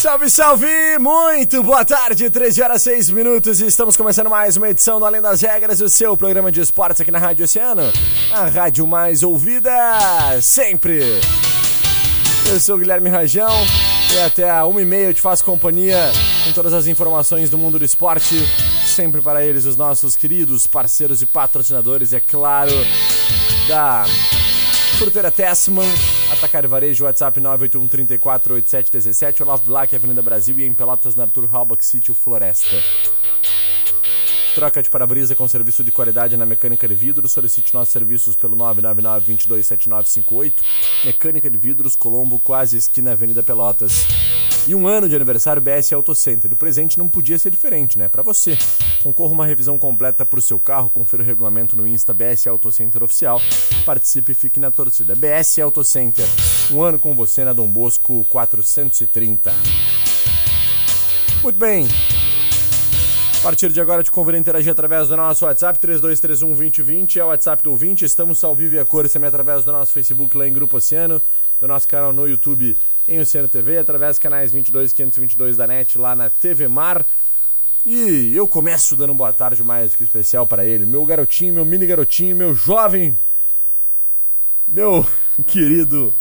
Salve, salve! Muito boa tarde, 13 horas 6 minutos e estamos começando mais uma edição do Além das Regras, o seu programa de esportes aqui na Rádio Oceano, a rádio mais ouvida sempre. Eu sou o Guilherme Rajão e até a 1h30 eu te faço companhia com todas as informações do mundo do esporte, sempre para eles, os nossos queridos parceiros e patrocinadores, é claro, da Fruteira Tessman, Atacar Varejo, WhatsApp 981 34 8717, Olavo Black, Avenida Brasil e em Pelotas, na Arthur Halbach, Sítio Floresta. Troca de para-brisa com serviço de qualidade na mecânica de vidros. Solicite nossos serviços pelo 999-227958. Mecânica de vidros, Colombo, quase esquina Avenida Pelotas. E um ano de aniversário BS Auto Center. O presente não podia ser diferente, né? Para você. Concorra uma revisão completa para o seu carro. Confira o regulamento no Insta BS Auto Center Oficial. Participe e fique na torcida. BS Auto Center. Um ano com você na Dom Bosco 430. Muito bem. A partir de agora, te convido a interagir através do nosso WhatsApp 3231 2020, é o WhatsApp do ouvinte. Estamos ao vivo e a cores também através do nosso Facebook lá em Grupo Oceano, do nosso canal no YouTube em Oceano TV, através dos canais 22 522 da NET lá na TV Mar. E eu começo dando boa tarde mais do que especial para ele, meu garotinho, meu mini garotinho, meu jovem, meu querido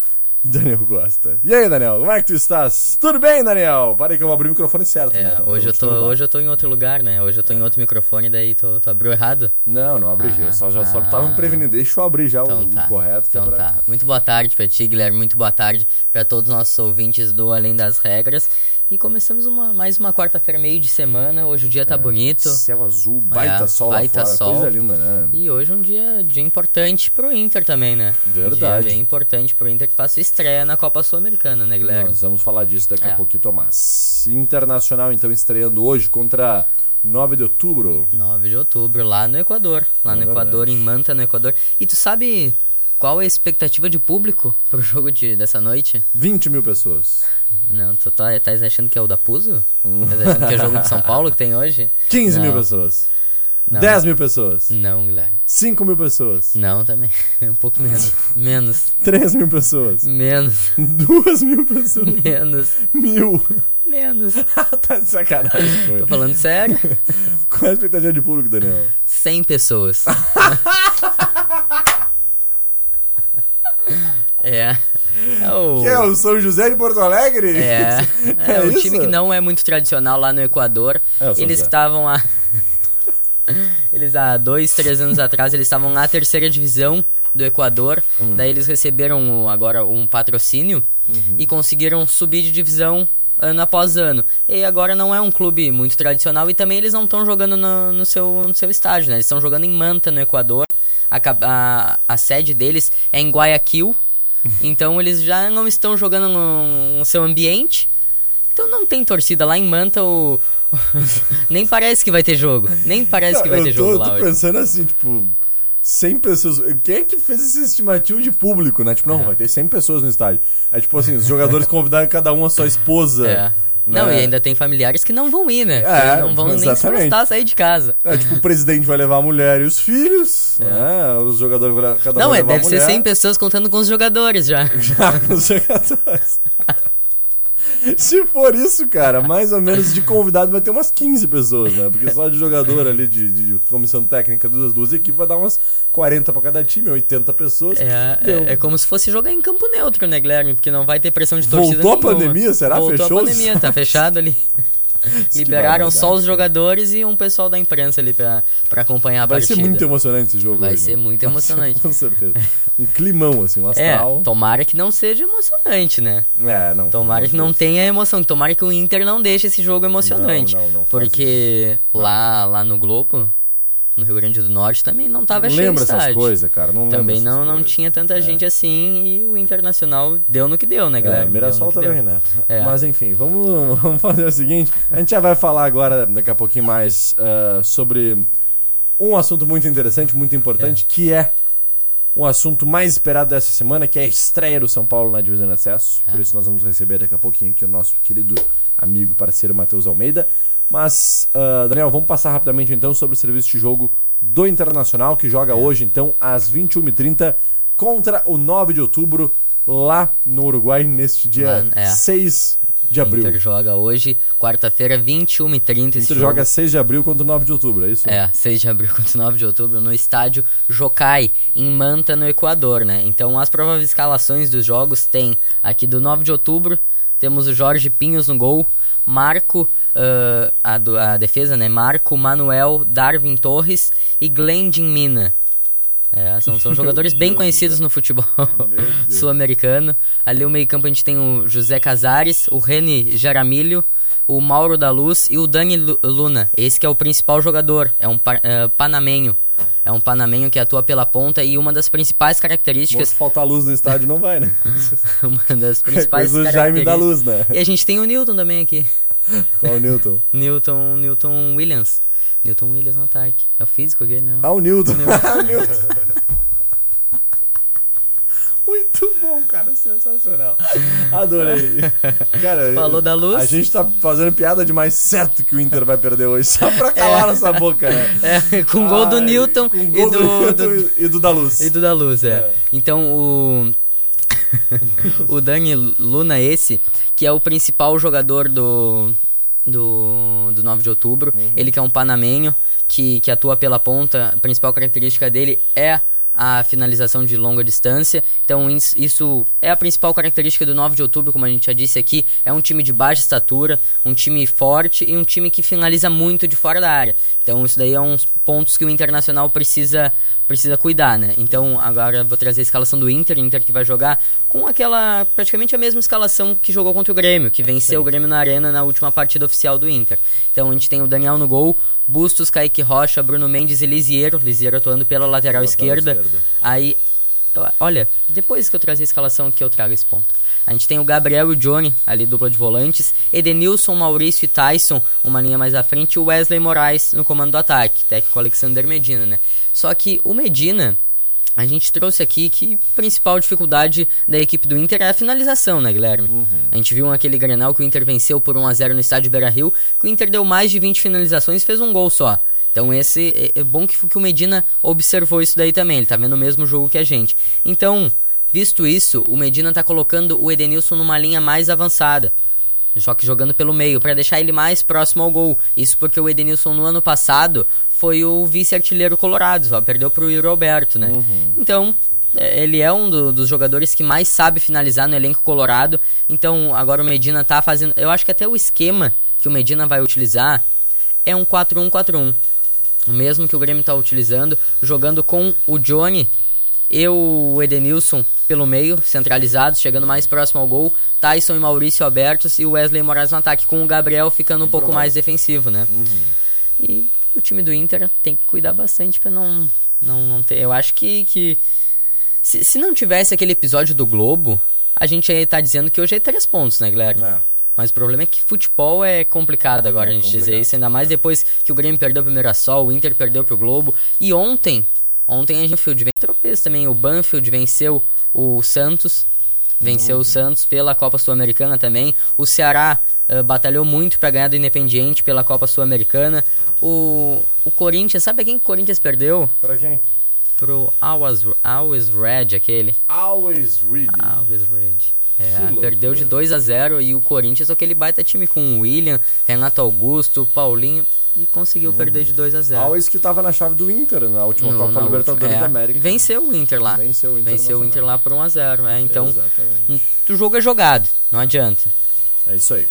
Daniel Costa. E aí, Daniel, como é que tu estás? Tudo bem, Daniel? Para aí que eu vou abrir o microfone certo, É, né? hoje, eu tô, hoje eu tô em outro lugar, né? Hoje eu tô em outro microfone, daí tu, tu abriu errado? Não, não abri, Ah, eu só, já só ah. tava me prevenindo. Deixa eu abrir já Então o, o tá. correto. que é Então pra- tá. Muito boa tarde pra ti, Guilherme. Muito boa tarde pra todos os nossos ouvintes do Além das Regras. E começamos uma, mais uma quarta-feira, meio de semana. Hoje o dia tá bonito. Céu azul, baita É, sol baita lá fora, sol. coisa linda, né? E hoje é um dia, dia importante pro Inter também, né? Verdade. Dia bem importante pro Inter que faz sua estreia na Copa Sul-Americana, né, Guilherme? Nós vamos falar disso daqui a É. pouquinho, Tomás. Internacional, então, estreando hoje contra 9 de outubro. 9 de outubro, lá no Equador. Lá É no verdade. Equador, em Manta, no Equador. E tu sabe qual é a expectativa de público pro jogo de, dessa noite? 20 mil pessoas. Não, tu tá, tá achando que é o da Puso? Tá achando que é o jogo de São Paulo que tem hoje? 15 mil Não. pessoas. Não. 10 mil pessoas. Não, Guilherme. 5 mil pessoas. Não, também. Um pouco menos. Menos. 3 mil pessoas. Menos. 2 mil pessoas. Menos. Mil. Menos. tá de sacanagem. Tô comigo. falando sério? Qual é a expectativa de público, Daniel? 100 pessoas. é. É o... Que é o São José de Porto Alegre? É, é, É o isso? time que não é muito tradicional lá no Equador. É, eles estavam lá. eles há dois, três anos atrás, eles estavam na terceira divisão do Equador. Hum. Daí eles receberam agora um patrocínio Uhum. e conseguiram subir de divisão ano após ano. E agora não é um clube muito tradicional e também eles não estão jogando no, no seu, no seu estádio, né? Eles estão jogando em Manta, no Equador. A, a, a sede deles é em Guayaquil. Então eles já não estão jogando no, no seu ambiente. Então não tem torcida lá em Manta. O... Nem parece que vai ter jogo. Nem parece que vai eu ter tô, jogo eu lá tô hoje. pensando assim, tipo, 100 pessoas. Quem é que fez esse estimativo de público, né? Tipo, não, vai ter 100 pessoas no estádio. Aí, tipo assim, os jogadores convidaram cada um a sua esposa. É. né? Não, e ainda tem familiares que não vão ir, né? É, Que não vão nem se exatamente. prestar a sair de casa. É, tipo, o presidente vai levar a mulher e os filhos, né? Os jogadores vão levar, cada um É. não, vai é, deve ser mulher. 100 pessoas contando com os jogadores já. Já com os jogadores. Se for isso, cara, mais ou menos de convidado vai ter umas 15 pessoas, né? Porque só de jogador ali, de, de comissão técnica das duas equipes, vai dar umas 40 pra cada time, 80 pessoas. É, é, é como se fosse jogar em campo neutro, né, Guilherme? Porque não vai ter pressão de torcida Voltou a nenhuma. pandemia, será? Voltou Fechou a pandemia, tá fechado ali. Liberaram só os jogadores e um pessoal da imprensa ali pra, pra acompanhar a Vai partida. ser muito emocionante esse jogo Vai hoje, ser né? muito emocionante. Com certeza. Um climão, assim, um É, astral. tomara que não seja emocionante, né? É, não. Tomara pelo que não tenha emoção. Tomara que o Inter não deixe esse jogo emocionante. Não, não, não porque lá, lá no Globo, no Rio Grande do Norte, também não tava Não cheio lembra o essas coisas, cara. Não Também não, não coisas. tinha tanta gente assim e o Internacional deu no que deu, né, galera? É, Mirassol também, né? É. Mas enfim, vamos, vamos fazer o seguinte. A gente já vai falar agora, daqui a pouquinho mais, ah, sobre um assunto muito interessante, muito importante, que é um assunto mais esperado dessa semana, que é a estreia do São Paulo na divisão de acesso. É. Por isso nós vamos receber daqui a pouquinho aqui o nosso querido amigo parceiro Matheus Almeida. Mas, ah, Daniel, vamos passar rapidamente então sobre o serviço de jogo do Internacional, que É. joga hoje, então, às 21h30 contra o 9 de outubro, lá no Uruguai, neste dia Lá, é. 6 de abril. Inter joga hoje, quarta-feira, 21h30. esse Inter jogo. joga 6 de abril contra o 9 de outubro, é isso? É, 6 de abril contra 9 de outubro no estádio Jocai, em Manta, no Equador, né? Então as prováveis escalações dos jogos tem aqui do 9 de outubro, temos o Jorge Pinhos no gol, Marco, ah, a, do- a defesa, né? Marco, Manuel, Darwin Torres e Glendin Mina. É, são, são jogadores bem conhecidos no futebol sul-americano. Ali o meio-campo a gente tem o José Casares, o Reni Jaramilho, o Mauro da Luz e o Dani Lu- Luna. Esse que é o principal jogador, é um é, panamenho. É um panamenho que atua pela ponta e uma das principais Bom, características, se faltar luz no estádio não vai, né? uma das É principais coisa do Jaime da. Luz, né? E a gente tem o Newton também aqui. Qual o Newton? Newton, Newton Williams. Newton Williams no ataque. É o físico aqui, não? Ah, o Newton. Ah, o Newton. Muito bom, cara, sensacional. Adorei. Cara, Falou da luz? A gente tá fazendo piada demais certo que o Inter vai perder hoje, só pra calar nossa boca, né? É, com gol do Newton com e gol do, Newton do- e do da Luz. E do da luz, é. É. Então o. o Dani Luna, esse, que é o principal jogador do. Do, do 9 de outubro. Ele que é um panamenho, que, que atua pela ponta. A principal característica dele é a finalização de longa distância. Então isso é a principal característica do 9 de outubro, como a gente já disse aqui. É um time de baixa estatura, um time forte e um time que finaliza muito de fora da área. Então isso daí é uns pontos que o Internacional precisa precisa cuidar, né? Então agora vou trazer a escalação do Inter, Inter que vai jogar com aquela praticamente a mesma escalação que jogou contra o Grêmio, que venceu o Grêmio na Arena na última partida oficial do Inter. Então a gente tem o Daniel no gol, Bustos, Kaique Rocha, Bruno Mendes e Lisiero, Lisiero atuando pela lateral, Lateral esquerda. esquerda. Aí, olha, depois que eu trazer a escalação que eu trago esse ponto. A gente tem o Gabriel e o Johnny, ali dupla de volantes, Edenilson, Maurício e Tyson, uma linha mais à frente, e o Wesley Moraes no comando do ataque, técnico Alexander Medina, né? Só que o Medina, a gente trouxe aqui que a principal dificuldade da equipe do Inter é a finalização, né, Guilherme? A gente viu aquele Grenal que o Inter venceu por 1x0 no estádio Beira-Rio, que o Inter deu mais de 20 finalizações e fez um gol só. Então esse é, é bom que, que o Medina observou isso daí também, ele tá vendo o mesmo jogo que a gente. Então, visto isso, o Medina tá colocando o Edenilson numa linha mais avançada. Só que jogando pelo meio, para deixar ele mais próximo ao gol. Isso porque o Edenilson no ano passado foi o vice-artilheiro colorado, só perdeu pro Yuri Alberto, né? Então, é, ele é um do- dos jogadores que mais sabe finalizar no elenco colorado. Então, agora o Medina tá fazendo. Eu acho que até o esquema que o Medina vai utilizar é um 4-1-4-1. O mesmo que o Grêmio tá utilizando, jogando com o Johnny e o Edenilson pelo meio, centralizados, chegando mais próximo ao gol. Tyson e Maurício abertos e o Wesley Moraes no ataque, com o Gabriel ficando um pouco mais defensivo, né? E o time do Inter tem que cuidar bastante pra não, não, não ter. Eu acho que. que se, se não tivesse aquele episódio do Globo, a gente ia estar dizendo que hoje é três pontos, né, Guilherme? É. Mas o problema é que futebol é complicado agora É a gente dizer complicado. isso, ainda mais depois que o Grêmio perdeu pro Mirassol, o Inter perdeu pro Globo. E ontem, ontem a gente Banfield vem tropeço também. O Banfield venceu o Santos, venceu Uhum. o Santos pela Copa Sul-Americana também. O Ceará eh, batalhou muito para ganhar do Independiente pela Copa Sul-Americana. O, o Corinthians, sabe quem que o Corinthians perdeu? Pra quem? Pro Always, Always Red, aquele. Always ready. Always Red. É, perdeu de 2 a 0 e o Corinthians, aquele baita time com o William, Renato Augusto, Paulinho, e conseguiu perder de 2 a 0 Always que tava na chave do Inter na última No- Copa na Libertadores é, da América. Venceu o Inter lá. Venceu o Venceu o. Inter lá por 1 a 0 é, Então, Exatamente. o jogo é jogado, não adianta. É isso aí.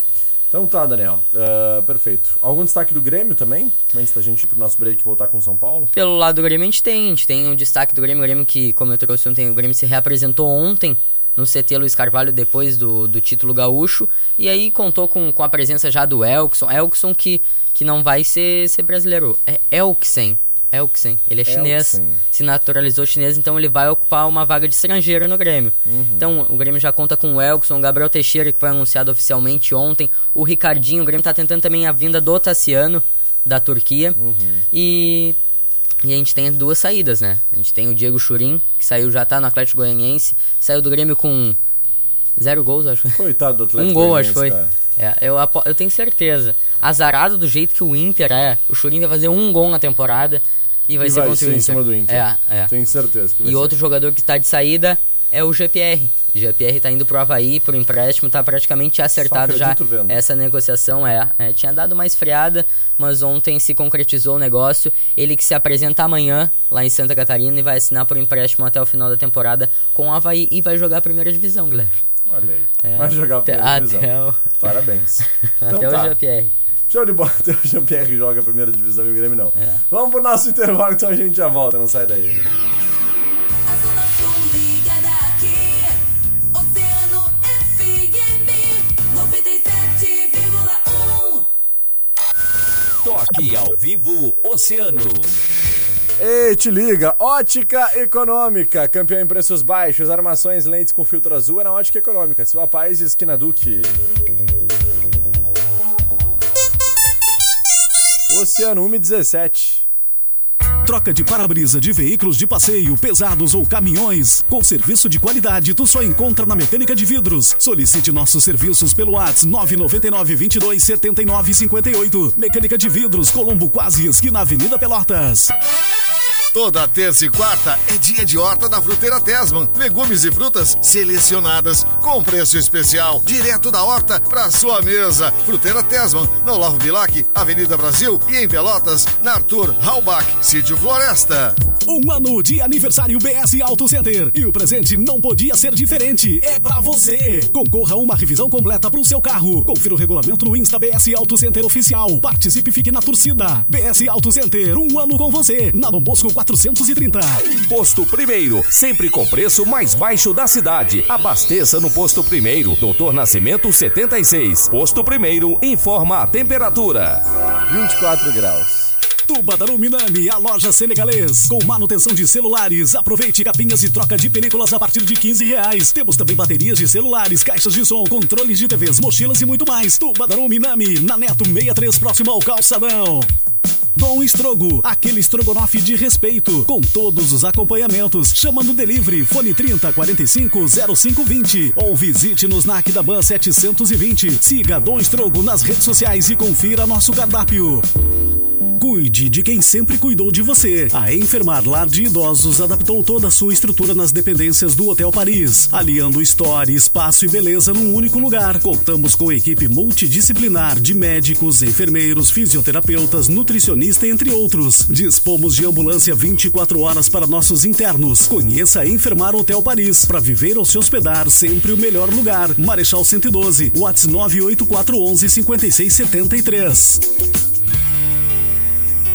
Então tá, Daniel. Uh, perfeito. Algum destaque do Grêmio também? Antes da gente ir pro nosso break e voltar com São Paulo? Pelo lado do Grêmio a gente tem. A gente tem um destaque do Grêmio. O Grêmio que, como eu trouxe ontem, o Grêmio se reapresentou ontem no CT Luiz Carvalho depois do, do título gaúcho. E aí contou com, com a presença já do Elkson. Elkson que, que não vai ser, ser brasileiro. É Elksen. Elksen. Ele é chinês. Elksen. Se naturalizou chinês, então ele vai ocupar uma vaga de estrangeiro no Grêmio. Uhum. Então o Grêmio já conta com o Elkson, o Gabriel Teixeira, que foi anunciado oficialmente ontem, o Ricardinho. O Grêmio está tentando também a vinda do Tassiano, da Turquia. Uhum. E e a gente tem duas saídas, né? A gente tem o Diego Churin, que saiu, já tá no Atlético Goianiense, saiu do Grêmio com zero gols, acho. Coitado do Atlético Um gol, acho foi. É, eu, eu tenho certeza. Azarado do jeito que o Inter é, o Churin vai fazer um gol na temporada e vai e ser vai contra ser o Inter. em cima do Inter. É, é. Tenho certeza que vai E ser. outro jogador que tá de saída é o GPR. O GPR tá indo pro Havaí, pro empréstimo, tá praticamente acertado já vendo. essa negociação. É, é, tinha dado uma esfriada, mas ontem se concretizou o negócio. Ele que se apresenta amanhã lá em Santa Catarina e vai assinar por empréstimo até o final da temporada com o Havaí e vai jogar a primeira divisão, Guilherme. Olha aí. É. Vai jogar a Até- primeira divisão. até o- Parabéns. Então até tá. o GPR. Show de bola. Até o Jean-Pierre joga a primeira divisão e o Grêmio não. É. Vamos pro nosso intervalo, então a gente já volta. Não sai daí. Toque ao vivo Oceano. Ei, te liga! Ótica Econômica, campeão em preços baixos, armações, lentes com filtro azul é na Ótica Econômica. Silva Paz, esquina Duque. Oceano 117. Troca de para-brisa de veículos de passeio, pesados ou caminhões. Com serviço de qualidade, tu só encontra na Mecânica de Vidros. Solicite nossos serviços pelo WhatsApp 999 22 79 58. Mecânica de Vidros, Colombo Quase, esquina Avenida Pelotas. Toda terça e quarta é dia de horta da Fruteira Tesman. Legumes e frutas selecionadas com preço especial, direto da horta para sua mesa. Fruteira Tesman, no Olavo Bilac, Avenida Brasil e em Pelotas, na Arthur Halbach, Sítio Floresta. Um ano de aniversário BS Auto Center. E o presente não podia ser diferente. É pra você. Concorra a uma revisão completa pro seu carro. Confira o regulamento no Insta BS Auto Center Oficial. Participe e fique na torcida. BS Auto Center, um ano com você. Na Dom Bosco 430. Posto Primeiro, sempre com preço mais baixo da cidade. Abasteça no Posto Primeiro, Doutor Nascimento 76. Posto Primeiro, informa a temperatura. 24 graus. Tubadaru Minami, a loja senegalês. Com manutenção de celulares. Aproveite capinhas e troca de películas a partir de 15 reais. Temos também baterias de celulares, caixas de som, controles de TVs, mochilas e muito mais. Tubadaru Minami, na Neto 63, próximo ao calçadão. Dom Estrogo, aquele estrogonofe de respeito, com todos os acompanhamentos. Chama no delivery, fone 30 45 0520 ou visite-nos na Aquidabã 720. Siga Dom Estrogo nas redes sociais e confira nosso cardápio. Cuide de quem sempre cuidou de você. A Enfermar Lar de Idosos adaptou toda a sua estrutura nas dependências do Hotel Paris, aliando história, espaço e beleza num único lugar. Contamos com equipe multidisciplinar de médicos, enfermeiros, fisioterapeutas, nutricionista, entre outros. Dispomos de ambulância 24 horas para nossos internos. Conheça a Enfermar Hotel Paris para viver ou se hospedar sempre o melhor lugar. Marechal 112, WhatsApp 98411 5673.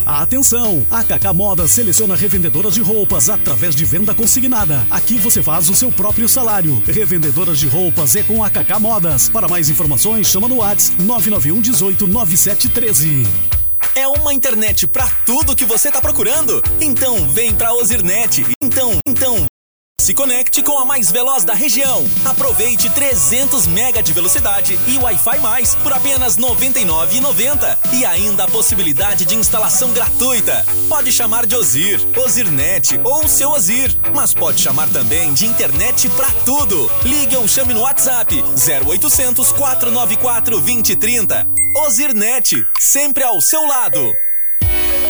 Atenção! A Kaká Moda seleciona revendedoras de roupas através de venda consignada. Aqui você faz o seu próprio salário. Revendedoras de roupas é com a Kaká Modas. Para mais informações, chama no WhatsApp 991 18 9713. É uma internet pra tudo que você tá procurando? Então vem pra Ozirnet. Então, então se conecte com a mais veloz da região. Aproveite 300 mega de velocidade e Wi-Fi mais por apenas R$ 99,90 e ainda a possibilidade de instalação gratuita. Pode chamar de Ozir, Ozirnet ou seu Ozir, mas pode chamar também de internet pra tudo. Ligue ou chame no WhatsApp 0800 494 2030. Ozirnet, sempre ao seu lado.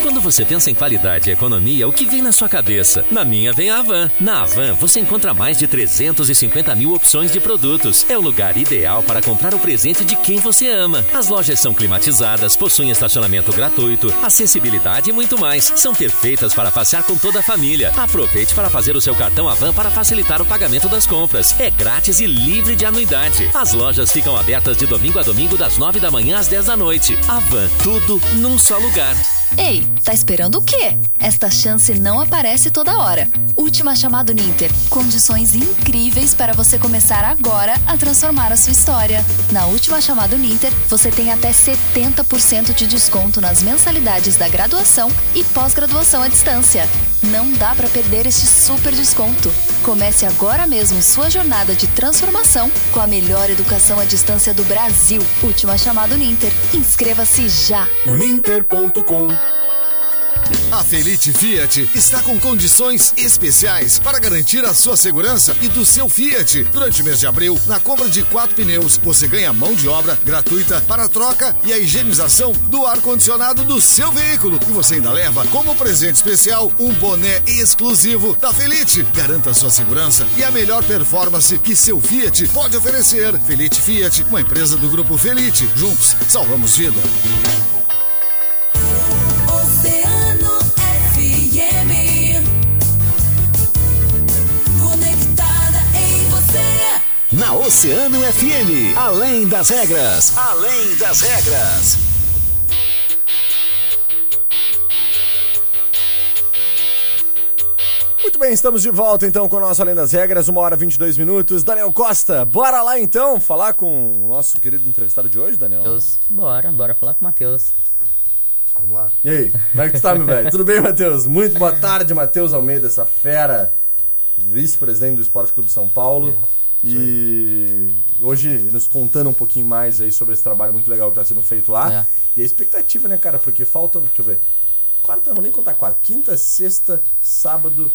Quando você pensa em qualidade e economia, o que vem na sua cabeça? Na minha vem a Avan. Na Avan, você encontra mais de 350 mil opções de produtos. É o lugar ideal para comprar o presente de quem você ama. As lojas são climatizadas, possuem estacionamento gratuito, acessibilidade e muito mais. São perfeitas para passear com toda a família. Aproveite para fazer o seu cartão Avan para facilitar o pagamento das compras. É grátis e livre de anuidade. As lojas ficam abertas de domingo a domingo das 9 da manhã às 10 da noite. Avan, tudo num só lugar. Ei, tá esperando o quê? Esta chance não aparece toda hora. Última chamada Ninter. Condições incríveis para você começar agora a transformar a sua história. Na última chamada Ninter, você tem até 70% de desconto nas mensalidades da graduação e pós-graduação à distância. Não dá para perder este super desconto. Comece agora mesmo sua jornada de transformação com a melhor educação à distância do Brasil. Última chamada Ninter. Inscreva-se já. Uninter.com A Felite Fiat está com condições especiais para garantir a sua segurança e do seu Fiat. Durante o mês de abril, na compra de quatro pneus, você ganha mão de obra gratuita para a troca e a higienização do ar-condicionado do seu veículo. E você ainda leva, como presente especial, um boné exclusivo da Felite. Garanta a sua segurança e a melhor performance que seu Fiat pode oferecer. Felite Fiat, uma empresa do grupo Felite. Juntos, salvamos vida. Oceano FM, além das regras, além das regras. Muito bem, estamos de volta então com o nosso Além das Regras, uma hora e 22 minutos. Daniel Costa, bora lá então falar com o nosso querido entrevistado de hoje, Daniel. Matheus, bora, bora falar com o Matheus. Vamos lá. E aí, como é que tu tá, meu velho? Tudo bem, Matheus? Muito boa tarde, Matheus Almeida, essa fera, vice-presidente do Esporte Clube São Paulo. E hoje nos contando um pouquinho mais aí sobre esse trabalho muito legal que tá sendo feito lá. É. E a expectativa, né, cara? Porque faltam, deixa eu ver, quarta, não vou nem contar quarta, quinta, sexta, sábado,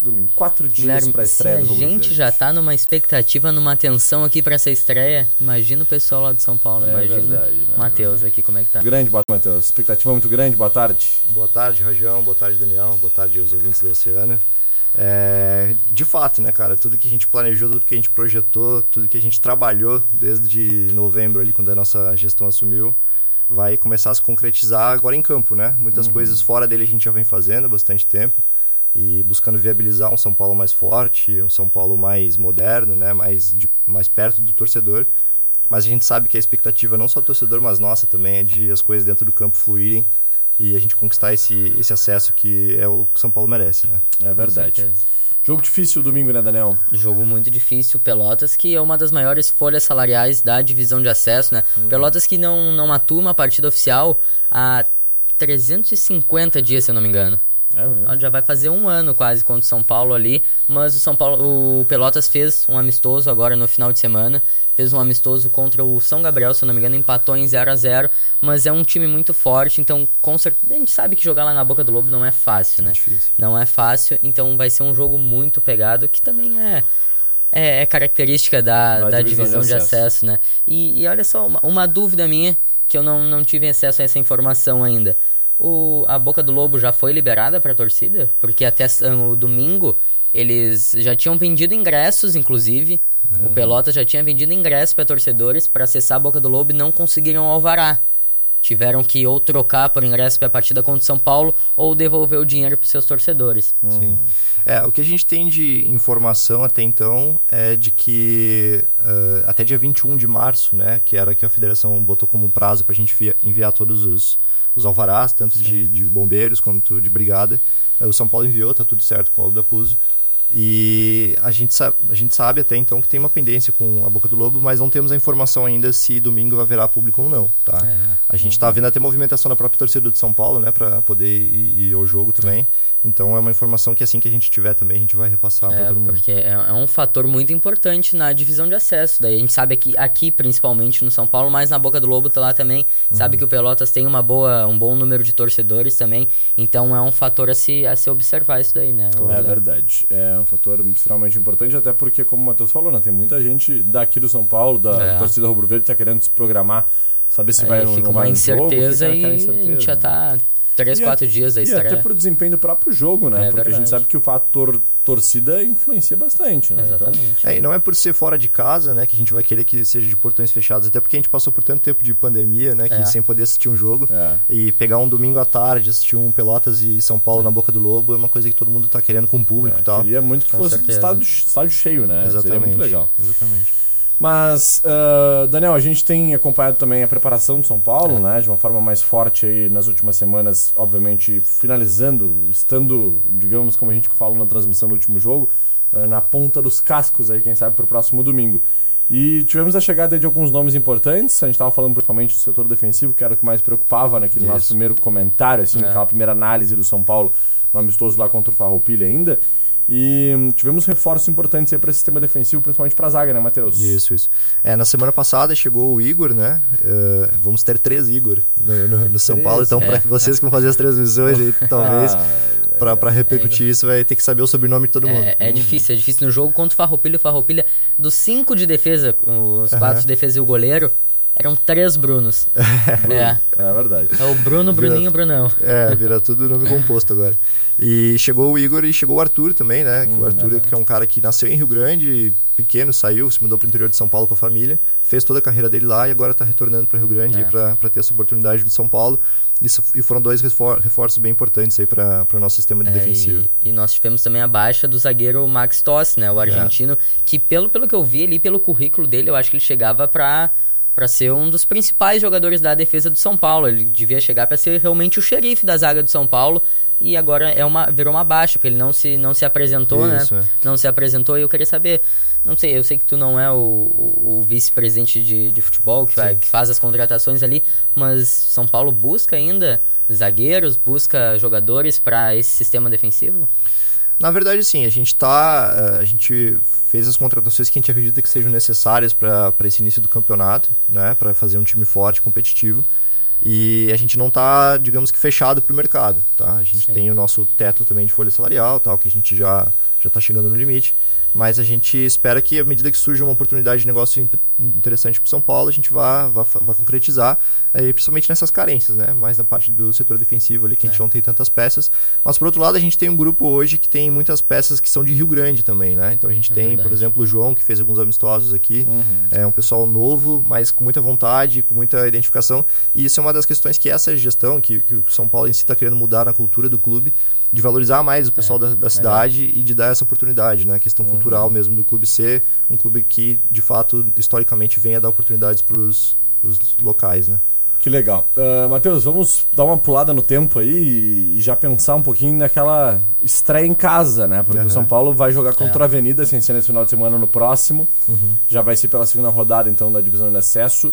domingo. Quatro dias pra se estreia a do Rubro gente Verde. já tá numa expectativa, numa tensão aqui pra essa estreia, imagina o pessoal lá de São Paulo, É imagina verdade, né? o Matheus aqui como é que tá. Grande, boa Matheus. Expectativa muito grande, boa tarde. Boa tarde, Rajão. Boa tarde, Daniel. Boa tarde aos ouvintes da Oceana. É, de fato, né, cara? Tudo que a gente planejou, tudo que a gente projetou, tudo que a gente trabalhou desde novembro ali, quando a nossa gestão assumiu, vai começar a se concretizar agora em campo, né? Muitas coisas fora dele a gente já vem fazendo há bastante tempo e buscando viabilizar um São Paulo mais forte, um São Paulo mais moderno, né? Mais, de, mais perto do torcedor. Mas a gente sabe que a expectativa não só do torcedor, mas nossa também é de as coisas dentro do campo fluírem e a gente conquistar esse, esse acesso que é o que São Paulo merece, né? É verdade. Jogo difícil domingo, né, Daniel? Jogo muito difícil, Pelotas, que é uma das maiores folhas salariais da divisão de acesso, né? Pelotas que não, não atua uma partida oficial há 350 dias, se eu não me engano. É. Já vai fazer um ano quase contra o São Paulo ali, mas o São Paulo, o Pelotas fez um amistoso agora no final de semana, fez um amistoso contra o São Gabriel, se não me engano, empatou em 0 a 0 mas é um time muito forte, então com certeza a gente sabe que jogar lá na Boca do Lobo não é fácil, né? difícil. Não é fácil, então vai ser um jogo muito pegado, que também é é, é característica da, Da da divisão divisão, de de acesso. acesso, né? E, e olha só, uma, uma dúvida minha, que eu não, não tive acesso a essa informação ainda. O, a Boca do Lobo já foi liberada para a torcida? Porque até s- o domingo eles já tinham vendido ingressos, inclusive. O Pelota já tinha vendido ingressos para torcedores para acessar a Boca do Lobo e não conseguiram alvará. Tiveram que ou trocar por ingresso para a partida contra o São Paulo ou devolver o dinheiro para seus torcedores. Sim. É, o que a gente tem de informação até então é de que eh, até dia 21 de março, né, que era que a federação botou como prazo para a gente via- enviar todos os, os alvarás, tanto de, de bombeiros quanto de brigada, eh, o São Paulo enviou, tá tudo certo com o da Puso. E a gente, sabe, a gente sabe até então que tem uma pendência com a Boca do Lobo, mas não temos a informação ainda se domingo haverá público ou não, tá? É. A gente está vendo até movimentação na própria torcida de São Paulo, né, para poder ir, ir ao jogo também. Então é uma informação que assim que a gente tiver também a gente vai repassar para É, todo mundo. porque é, é um fator muito importante na divisão de acesso. Daí a gente sabe aqui, aqui principalmente no São Paulo, mas na Boca do Lobo tá lá também. Sabe que o Pelotas tem uma boa, um bom número de torcedores também. Então é um fator a se, a se observar isso daí, né? É verdade. É um fator extremamente importante, até porque, como o Matheus falou, né, tem muita gente daqui do São Paulo, da É. torcida rubro-verde, tá querendo se programar, saber se Aí vai ou não vai no jogo, incerteza fica e aquela a gente já tá Três, E quatro a- dias da E estreia. até pro desempenho do próprio jogo, né? É Porque a gente verdade. sabe que o fator torcida influencia bastante, né? Então, Exatamente. É, e não é por ser fora de casa, né, que a gente vai querer que seja de portões fechados. Até porque a gente passou por tanto tempo de pandemia, né, que É. sem poder assistir um jogo. É. E pegar um domingo à tarde, assistir um Pelotas e São Paulo na Boca do Lobo é uma coisa que todo mundo tá querendo com o público é, e tal. queria muito que Com fosse certeza. estádio, estádio cheio, né? Seria Exatamente. muito legal. Exatamente. Mas, ah, Daniel, a gente tem acompanhado também a preparação do São Paulo, né? De uma forma mais forte aí nas últimas semanas, obviamente finalizando, estando, digamos, como a gente falou na transmissão do último jogo, ah, na ponta dos cascos aí, quem sabe, pro próximo domingo. E tivemos a chegada de alguns nomes importantes, a gente estava falando principalmente do setor defensivo, que era o que mais preocupava naquele nosso Isso. primeiro comentário, assim, É. naquela primeira análise do São Paulo, no amistoso lá contra o Farroupilha ainda. E tivemos reforços importantes aí para esse sistema defensivo, principalmente para a zaga, né, Matheus? Isso, isso. É, na semana passada chegou o Igor, né? Eh, vamos ter três Igor no, no- no São Três? Paulo. Então, para É. vocês que vão fazer as transmissões, aí, talvez, Ah, pra para repercutir isso, vai ter que saber o sobrenome de todo mundo. É, é difícil, é difícil. No jogo contra o Farroupilha, o Farroupilha, dos cinco de defesa, os quatro de defesa e o goleiro, eram três Brunos. é. É verdade. É o Bruno, Bruninho e Brunão. É, vira tudo nome composto agora. E chegou o Igor e chegou o Arthur também, né? Que o Arthur, que é um cara que nasceu em Rio Grande, pequeno, saiu, se mudou pro interior de São Paulo com a família, fez toda a carreira dele lá e agora tá retornando para Rio Grande É. para ter essa oportunidade no São Paulo. Isso, e foram dois refor- reforços bem importantes aí para o nosso sistema de É, defensivo. e, e nós tivemos também a baixa do zagueiro Max Toss, né? O argentino, que pelo, pelo que eu vi ali, pelo currículo dele, eu acho que ele chegava pra, pra ser um dos principais jogadores da defesa do São Paulo. Ele devia chegar pra ser realmente o xerife da zaga do São Paulo. E agora é uma, virou uma baixa, porque ele não se, não se apresentou, Isso, né? é. Não se apresentou e eu queria saber. Não sei, eu sei que tu não é o, o- o vice-presidente de, de futebol que, vai- que faz as contratações ali, mas São Paulo busca ainda zagueiros, busca jogadores para esse sistema defensivo? Na verdade, sim, a gente tá. eh, A gente fez as contratações que a gente acredita que sejam necessárias para esse início do campeonato, né? Para fazer um time forte, competitivo. E a gente não tá, digamos que, fechado pro mercado, tá? A gente Sim. tem o nosso teto também de folha salarial, tal, que a gente já, já tá chegando no limite. Mas a gente espera que, à medida que surja uma oportunidade de negócio in- interessante para São Paulo, a gente vá, vá, vá concretizar, eh, principalmente nessas carências, né? Mais na parte do setor defensivo ali, que a gente É. não tem tantas peças. Mas, por outro lado, a gente tem um grupo hoje que tem muitas peças que são de Rio Grande também, né? Então a gente É tem, verdade. por exemplo, o João, que fez alguns amistosos aqui. Uhum. É um pessoal novo, mas com muita vontade, com muita identificação. E isso é uma das questões que essa gestão, que, que o São Paulo em si está querendo mudar na cultura do clube, de valorizar mais o pessoal da, da cidade e de dar essa oportunidade, né? A questão cultural mesmo do clube ser um clube que, de fato, historicamente venha dar oportunidades para os locais, né? Que legal. Uh, Matheus, vamos dar uma pulada no tempo aí e- e já pensar um pouquinho naquela estreia em casa, né? Porque o Aham. São Paulo vai jogar contra É. a Avenida, sem ser nesse final de semana, no próximo. Uhum. Já vai ser pela segunda rodada, então, da divisão de acesso.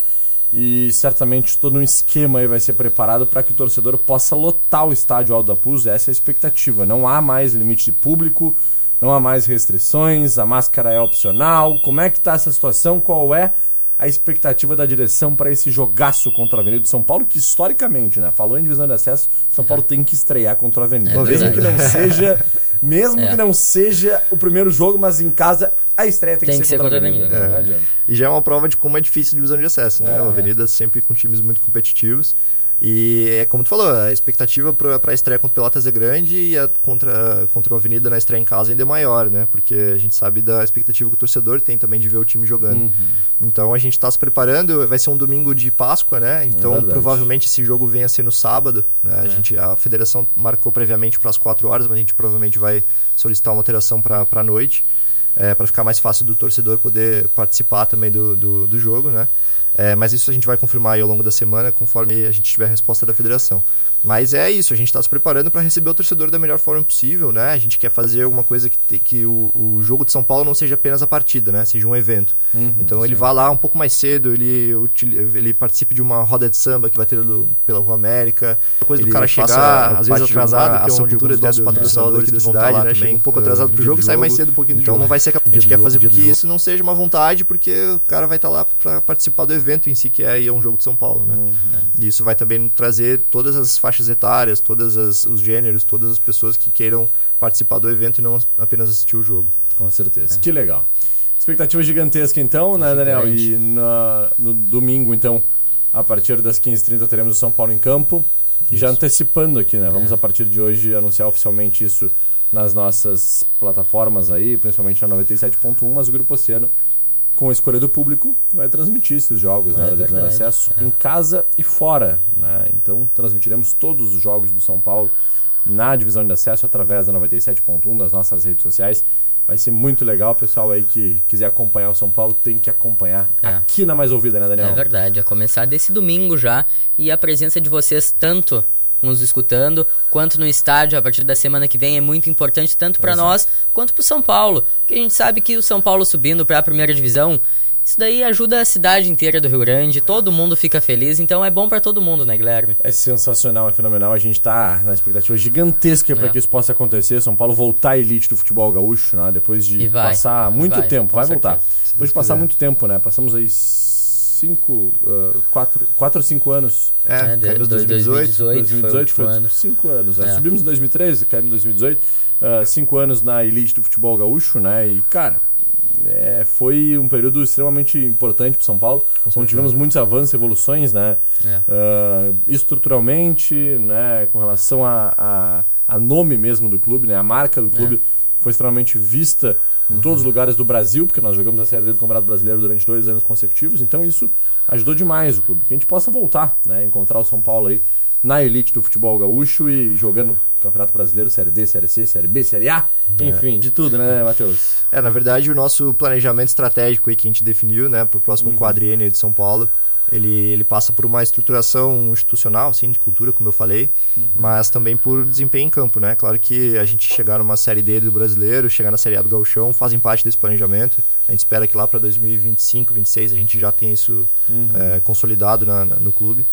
E certamente todo um esquema aí vai ser preparado para que o torcedor possa lotar o estádio Aldo da Puz. Essa é a expectativa. Não há mais limite de público, não há mais restrições, a máscara é opcional. Como é que tá essa situação? Qual é a expectativa da direção para esse jogaço contra a Avenida de São Paulo, que historicamente, né, falou em divisão de acesso, São Paulo tem que estrear contra a Avenida. É mesmo que não seja, mesmo É. que não seja o primeiro jogo, mas em casa a estreia tem, Tem que ser contra a Avenida. Avenida. Não É. adianta. E já é uma prova de como é difícil a divisão de acesso, né? É. A Avenida sempre com times muito competitivos. E é como tu falou, a expectativa para a estreia contra o Pelotas é grande e a contra, contra a Avenida na estreia em casa ainda é maior, né? Porque a gente sabe da expectativa que o torcedor tem também de ver o time jogando. Uhum. Então a gente está se preparando, vai ser um domingo de Páscoa, né? Então verdade. provavelmente esse jogo venha a ser no sábado. Né? A, gente, a federação marcou previamente para as 4 horas, mas a gente provavelmente vai solicitar uma alteração para a noite, para ficar mais fácil do torcedor poder participar também do, do, do jogo, né? É, mas isso a gente vai confirmar ao longo da semana, conforme a gente tiver a resposta da federação. Mas é isso, a gente está se preparando para receber o torcedor da melhor forma possível, né? A gente quer fazer alguma coisa que, que o, o jogo de São Paulo não seja apenas a partida, né? Seja um evento. então ele vá lá um pouco mais cedo, ele, ele participe de uma roda de samba que vai ter no- pela Rua América. Coisa do Ele cara faça chegar, às vezes atrasado, uma que é uma cultura dos nossos patrocinadores da que vão cidade, estar lá né? Chega também, um pouco eh, atrasado pro jogo do e sai mais jogo. cedo um pouquinho do Então jogo. não vai ser A dia gente do quer jogo, fazer com do que jogo. isso não seja uma vontade, porque o cara vai estar lá para participar do evento em si, que é, aí um jogo de São Paulo, né? Uhum. E isso vai também trazer todas as faixas etárias, todos os gêneros, todas as pessoas que queiram participar do evento e não apenas assistir o jogo. Com certeza. Que legal. Expectativa gigantesca então, né, Daniel? E na- no domingo, então, a partir das 15h30 teremos o São Paulo em campo. E já antecipando aqui, né? É. Vamos a partir de hoje anunciar oficialmente isso nas nossas plataformas aí, principalmente na 97.1, mas o Grupo Oceano, com a escolha do público, vai transmitir esses jogos né, É da divisão de acesso é. em casa e fora, né? Então transmitiremos todos os jogos do São Paulo na divisão de acesso através da 97.1 das nossas redes sociais. Vai ser muito legal, pessoal aí que quiser acompanhar o São Paulo tem que acompanhar É. aqui na Mais Ouvida, né, Daniel? É verdade, a começar desse domingo já. E a presença de vocês, tanto nos escutando, quanto no estádio, a partir da semana que vem, é muito importante, tanto para nós quanto para o São Paulo. Porque a gente sabe que o São Paulo subindo para a primeira divisão, isso daí ajuda a cidade inteira do Rio Grande, todo mundo fica feliz, então é bom para todo mundo, né, Guilherme? É sensacional, é fenomenal. A gente tá na expectativa gigantesca para É. que isso possa acontecer. São Paulo voltar à elite do futebol gaúcho, né? Depois de vai, passar muito vai, tempo. Vai certeza. voltar. Depois de passar muito tempo, né? Passamos aí cinco, ah, quatro, quatro ou cinco anos. É, É, em 2018. 2018. foi o foi, último ano. cinco anos. né? É. Subimos em 2013, caímos em 2018. ah, cinco anos na elite do futebol gaúcho, né? E, cara, é, foi um período extremamente importante para São Paulo, onde tivemos muitos avanços, evoluções, né? É. Ah, estruturalmente, né, com relação a, a, a nome mesmo do clube, né, a marca do clube foi extremamente vista em todos os lugares do Brasil, porque nós jogamos a Série D do Campeonato Brasileiro durante dois anos consecutivos, então isso ajudou demais o clube, que a gente possa voltar, né, encontrar o São Paulo aí na elite do futebol gaúcho e jogando Campeonato Brasileiro, Série D, Série C, Série B, Série A, enfim, de tudo, né, Matheus? É, na verdade, o nosso planejamento estratégico aí que a gente definiu, né, para o próximo quadriênio aí de São Paulo, ele, ele passa por uma estruturação institucional, assim, de cultura, como eu falei, mas também por desempenho em campo, né? Claro que a gente chegar numa Série D do Brasileiro, chegar na Série A do Gauchão, fazem parte desse planejamento. A gente espera que lá para 2025, 2026 a gente já tenha isso é, consolidado na- na- no clube.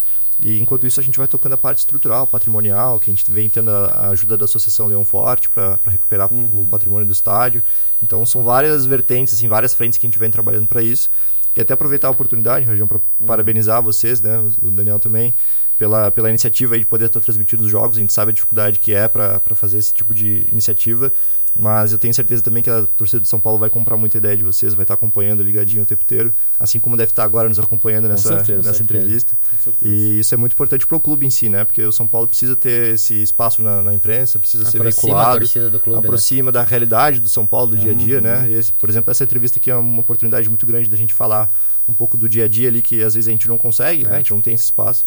E enquanto isso a gente vai tocando a parte estrutural, patrimonial, que a gente vem tendo a a ajuda da Associação Leão Forte para recuperar o patrimônio do estádio. Então são várias vertentes, assim, várias frentes que a gente vem trabalhando para isso. E até aproveitar a oportunidade, Rajão, para parabenizar vocês, né, o Daniel também, pela, pela iniciativa de poder estar transmitindo os jogos. A gente sabe a dificuldade que é para fazer esse tipo de iniciativa. Mas eu tenho certeza também que a torcida de São Paulo vai comprar muita ideia de vocês, vai estar acompanhando ligadinho o tempo inteiro, assim como deve estar agora nos acompanhando nessa, certeza, nessa certeza. entrevista. E isso é muito importante para o clube em si, né? Porque o São Paulo precisa ter esse espaço na, na imprensa, precisa ser Aproxima a veiculado, do clube, né? aproxima da realidade do São Paulo do dia a dia, Uhum. né? E esse, por exemplo, essa entrevista aqui é uma oportunidade muito grande da gente falar um pouco do dia a dia ali que às vezes a gente não consegue, É. né? A gente não tem esse espaço.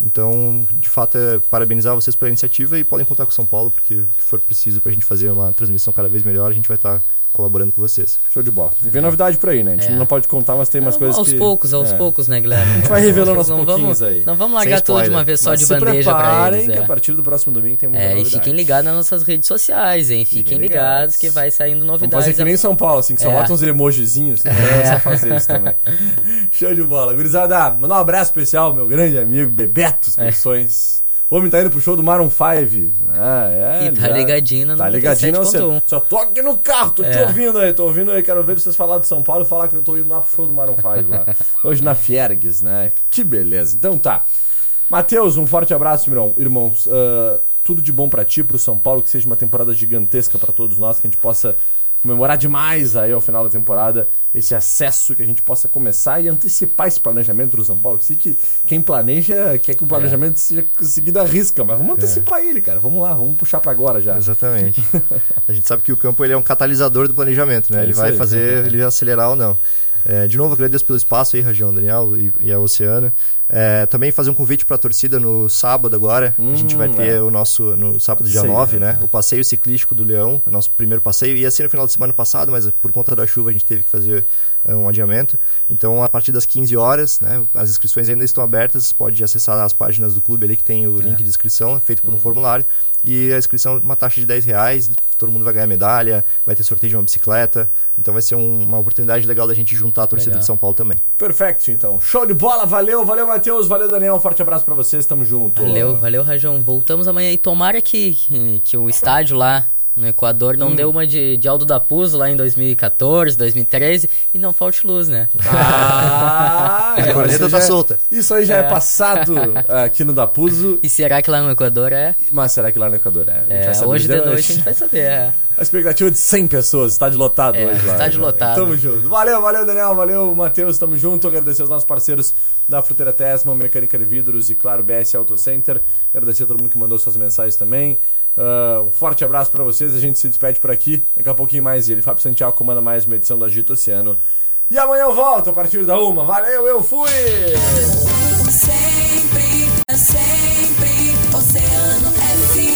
Então, de fato, é parabenizar vocês pela iniciativa e podem contar com São Paulo, porque o que for preciso para a gente fazer uma transmissão cada vez melhor, a gente vai estar colaborando com vocês. Show de bola. E vem novidade por aí, né? A gente É. não pode contar, mas tem umas Não, coisas aos que... poucos, aos é. poucos, né, Guilherme? A gente vai revelando aos pouquinhos vamos, aí. Não vamos largar tudo de uma vez só Mas de se bandeja pra preparem eles. que é. a partir do próximo domingo tem muita É, e novidade. fiquem ligados nas nossas redes sociais, hein? Fiquem, Fiquem ligados. ligados. que vai saindo Vamos novidades. fazer que nem São Paulo, assim, que só É. bota uns emojizinhos. Assim, é. só fazer isso também. Show de bola. Gurizada, mandar um abraço especial, meu grande amigo Bebeto Expressões. O homem tá indo pro show do Maroon 5. né? é, E tá ligadinho na Tá ligadinho, não, 97.1. você, só tô aqui no carro, tô te É. ouvindo aí, tô ouvindo aí, quero ver vocês falar de São Paulo e falar que eu tô indo lá pro show do Maroon 5 lá. Hoje na Fiergues, né? Que beleza. Então tá. Matheus, um forte abraço, irmão. irmãos. Ah, tudo de bom pra ti, pro São Paulo, que seja uma temporada gigantesca pra todos nós, que a gente possa comemorar demais aí ao final da temporada esse acesso, que a gente possa começar e antecipar esse planejamento do São Paulo. Sei que quem planeja quer que o planejamento seja seguido à risca, mas vamos antecipar ele, cara. Vamos lá, vamos puxar pra agora já. Exatamente. a gente sabe que o campo ele é um catalisador do planejamento, né? É ele vai aí. fazer ele acelerar ou não. É, de novo, agradeço pelo espaço aí, Ragião, Daniel e, e a Oceana. É, também fazer um convite para a torcida no sábado agora. a gente vai Hum, ter é. o nosso, no sábado, dia Sei, 9, é. né? O passeio ciclístico do Leão, o nosso primeiro passeio. Ia ser no final de semana passado, mas por conta da chuva a gente teve que fazer é, um adiamento. Então, a partir das 15 horas, né? As inscrições ainda estão abertas. Pode acessar as páginas do clube ali que tem o link de inscrição, é feito por um formulário. E a inscrição, uma taxa de 10 reais, todo mundo vai ganhar medalha, vai ter sorteio de uma bicicleta. Então vai ser um- uma oportunidade legal da gente juntar a torcida Legal. de São Paulo também. Perfeito, então. Show de bola, valeu, valeu, Matheus, valeu, Daniel. Um forte abraço pra vocês, tamo junto. Valeu, valeu, Rajão. Voltamos amanhã e tomara que, que o estádio lá no Equador. Não Hum. deu uma de, de Aldo da Puso lá em 2014, 2013. E não falte luz, né? Ah, A corneta isso tá já- solta. Isso aí já é, É. passado aqui no Dapuso. E será que lá no Equador é? Mas será que lá no Equador é? É, hoje de noite a gente vai saber. É. A expectativa de 100 pessoas, estádio lotado É, hoje lá. estádio lotado. Tamo junto. Valeu, valeu, Daniel, valeu, Matheus, tamo junto. Agradecer aos nossos parceiros da Fruteira Tesma, Mecânica de Vidros e, claro, BS Auto Center. Agradecer a todo mundo que mandou suas mensagens também. Ah, um forte abraço pra vocês, a gente se despede por aqui. Daqui a pouquinho mais ele. Fábio Santiago comanda mais uma edição do Agito Oceano. E amanhã eu volto a partir da uma. Valeu, eu fui! Sempre, sempre, Oceano.